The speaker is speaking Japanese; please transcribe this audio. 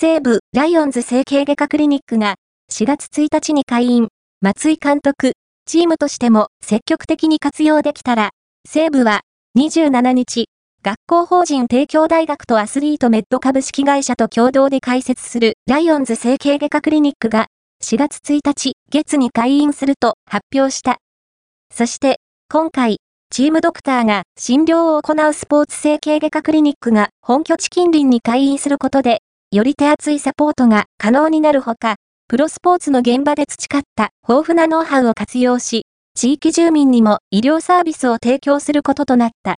西武ライオンズ整形外科クリニックが4月1日に開院、松井監督、チームとしても積極的に活用できたら、西武は27日、学校法人帝京大学とアスリートメッド株式会社と共同で開設するライオンズ整形外科クリニックが4月1日月に開院すると発表した。そして今回、チームドクターが診療を行うスポーツ整形外科クリニックが本拠地近隣に開院することで、より手厚いサポートが可能になるほか、プロスポーツの現場で培った豊富なノウハウを活用し、地域住民にも医療サービスを提供することとなった。